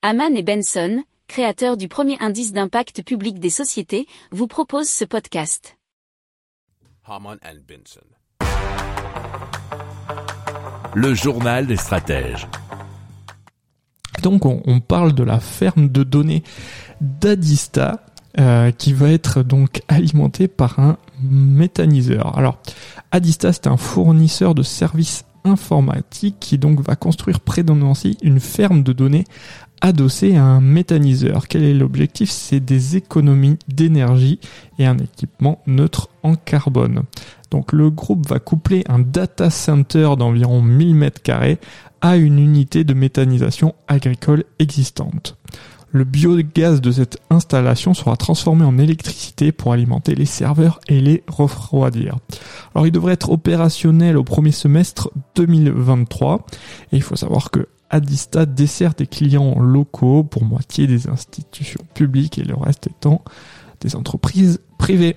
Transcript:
Haman et Benson, créateurs du premier indice d'impact public des sociétés, vous proposent ce podcast. Haman and Benson. Le journal des stratèges. Donc on, on parle de la ferme de données d'Adista euh, qui va être donc alimentée par un méthaniseur. Alors Adista c'est un fournisseur de services informatiques qui donc va construire près de Nancy une ferme de données adossée à un méthaniseur. Quel est l'objectif? C'est des économies d'énergie et un équipement neutre en carbone. Donc le groupe va coupler un data center d'environ 1000 m2 à une unité de méthanisation agricole existante. Le biogaz de cette installation sera transformé en électricité pour alimenter les serveurs et les refroidir. Alors il devrait être opérationnel au premier semestre 2023 et il faut savoir que Adista dessert des clients locaux pour moitié des institutions publiques et le reste étant des entreprises privées.